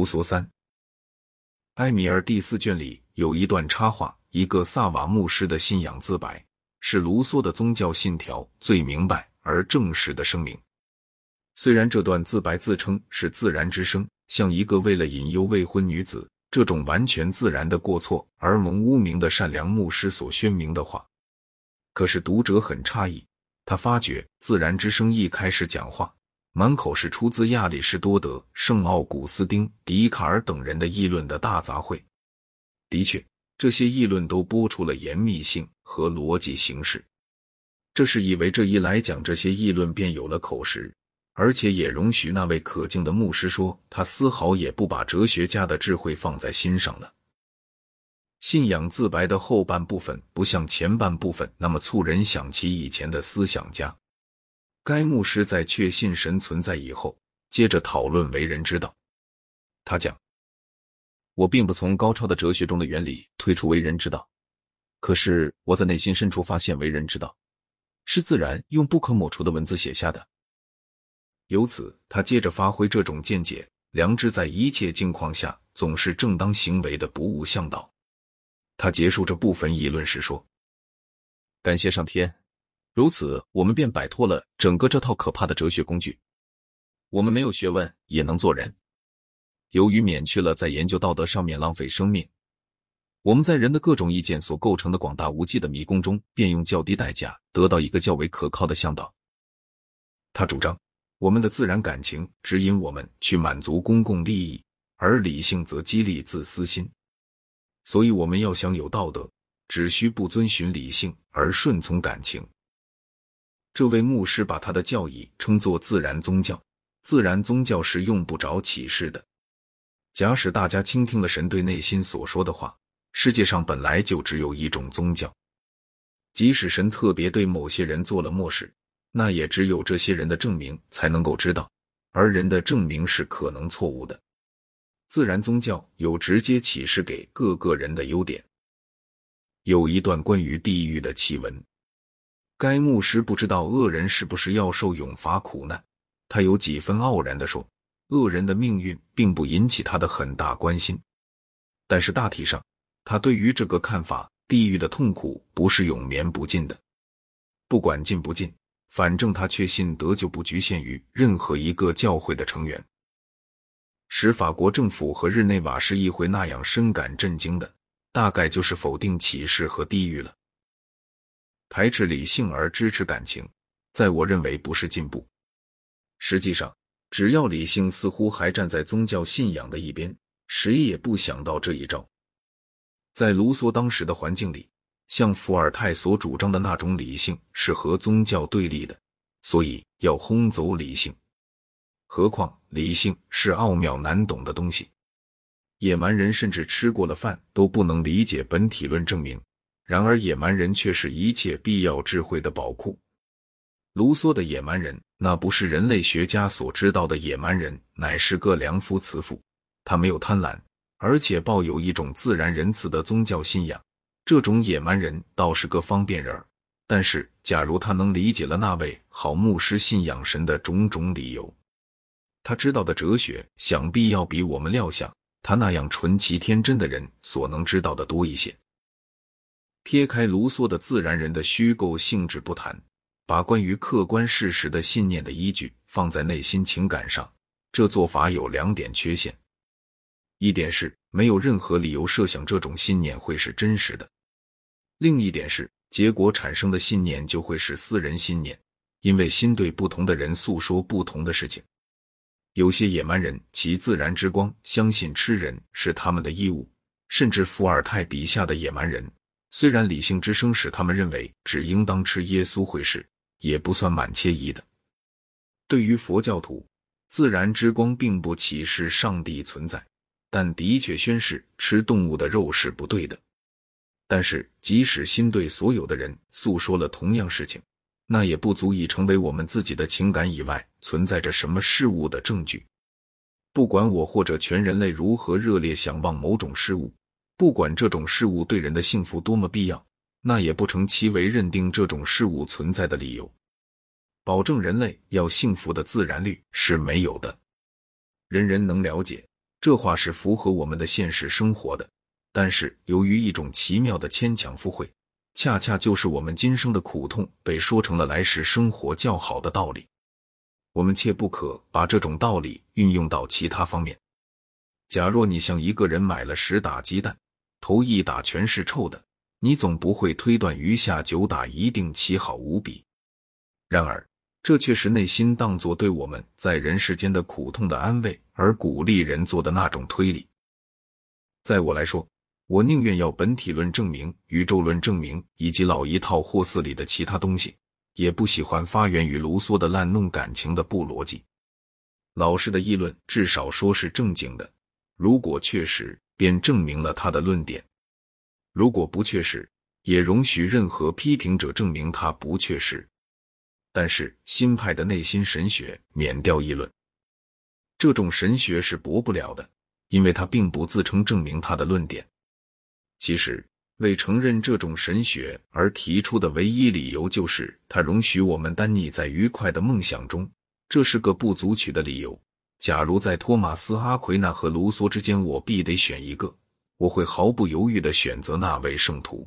卢梭三，埃米尔第四卷里有一段插画，一个萨瓦牧师的信仰自白，是卢梭的宗教信条最明白而正式的声明。虽然这段自白自称是自然之声，像一个为了引诱未婚女子这种完全自然的过错而蒙污名的善良牧师所宣明的话，可是读者很诧异，他发觉自然之声一开始讲话。满口是出自亚里士多德、圣奥古斯丁、笛卡尔等人的议论的大杂烩。的确，这些议论都播出了严密性和逻辑形式。这是以为这一来讲这些议论便有了口实，而且也容许那位可敬的牧师说他丝毫也不把哲学家的智慧放在心上了。信仰自白的后半部分不像前半部分那么促人想起以前的思想家。该牧师在确信神存在以后，接着讨论为人之道。他讲：“我并不从高超的哲学中的原理推出为人之道，可是我在内心深处发现为人之道是自然用不可抹除的文字写下的。由此，他接着发挥这种见解：良知在一切境况下总是正当行为的不误向导。他结束这部分议论时说：‘感谢上天。’”如此，我们便摆脱了整个这套可怕的哲学工具。我们没有学问也能做人。由于免去了在研究道德上面浪费生命，我们在人的各种意见所构成的广大无际的迷宫中，便用较低代价得到一个较为可靠的向导。他主张，我们的自然感情指引我们去满足公共利益，而理性则激励自私心。所以，我们要想有道德，只需不遵循理性而顺从感情。这位牧师把他的教义称作自然宗教。自然宗教是用不着启示的。假使大家倾听了神对内心所说的话，世界上本来就只有一种宗教。即使神特别对某些人做了漠视，那也只有这些人的证明才能够知道，而人的证明是可能错误的。自然宗教有直接启示给各个人的优点。有一段关于地狱的奇闻。该牧师不知道恶人是不是要受永罚苦难，他有几分傲然地说：“恶人的命运并不引起他的很大关心。”但是大体上，他对于这个看法，地狱的痛苦不是永绵不尽的。不管尽不尽，反正他确信得救不局限于任何一个教会的成员。使法国政府和日内瓦市议会那样深感震惊的，大概就是否定启示和地狱了。排斥理性而支持感情，在我认为不是进步。实际上，只要理性似乎还站在宗教信仰的一边，谁也不想到这一招。在卢梭当时的环境里，像伏尔泰所主张的那种理性是和宗教对立的，所以要轰走理性。何况理性是奥妙难懂的东西，野蛮人甚至吃过了饭都不能理解本体论证明。然而，野蛮人却是一切必要智慧的宝库。卢梭的野蛮人，那不是人类学家所知道的野蛮人，乃是个良夫慈父。他没有贪婪，而且抱有一种自然仁慈的宗教信仰。这种野蛮人倒是个方便人儿。但是，假如他能理解了那位好牧师信仰神的种种理由，他知道的哲学，想必要比我们料想他那样纯奇天真的人所能知道的多一些。撇开卢梭的自然人的虚构性质不谈，把关于客观事实的信念的依据放在内心情感上，这做法有两点缺陷：一点是没有任何理由设想这种信念会是真实的；另一点是结果产生的信念就会是私人信念，因为心对不同的人诉说不同的事情。有些野蛮人其自然之光相信吃人是他们的义务，甚至伏尔泰笔下的野蛮人。虽然理性之声使他们认为只应当吃耶稣会士，也不算蛮惬意的。对于佛教徒，自然之光并不启示上帝存在，但的确宣示吃动物的肉是不对的。但是，即使心对所有的人诉说了同样事情，那也不足以成为我们自己的情感以外存在着什么事物的证据。不管我或者全人类如何热烈想望某种事物。不管这种事物对人的幸福多么必要，那也不成其为认定这种事物存在的理由。保证人类要幸福的自然律是没有的。人人能了解，这话是符合我们的现实生活的。但是由于一种奇妙的牵强附会，恰恰就是我们今生的苦痛被说成了来世生活较好的道理。我们切不可把这种道理运用到其他方面。假若你向一个人买了十打鸡蛋，头一打全是臭的，你总不会推断余下九打一定奇好无比。然而，这却是内心当作对我们在人世间的苦痛的安慰而鼓励人做的那种推理。在我来说，我宁愿要本体论证明、宇宙论证明以及老一套货色里的其他东西，也不喜欢发源于卢梭的滥弄感情的不逻辑。老师的议论至少说是正经的。如果确实，便证明了他的论点；如果不确实，也容许任何批评者证明他不确实。但是新派的内心神学免掉议论，这种神学是驳不了的，因为他并不自称证明他的论点。其实，为承认这种神学而提出的唯一理由，就是他容许我们单溺在愉快的梦想中，这是个不足取的理由。假如在托马斯·阿奎那和卢梭之间，我必得选一个，我会毫不犹豫的选择那位圣徒。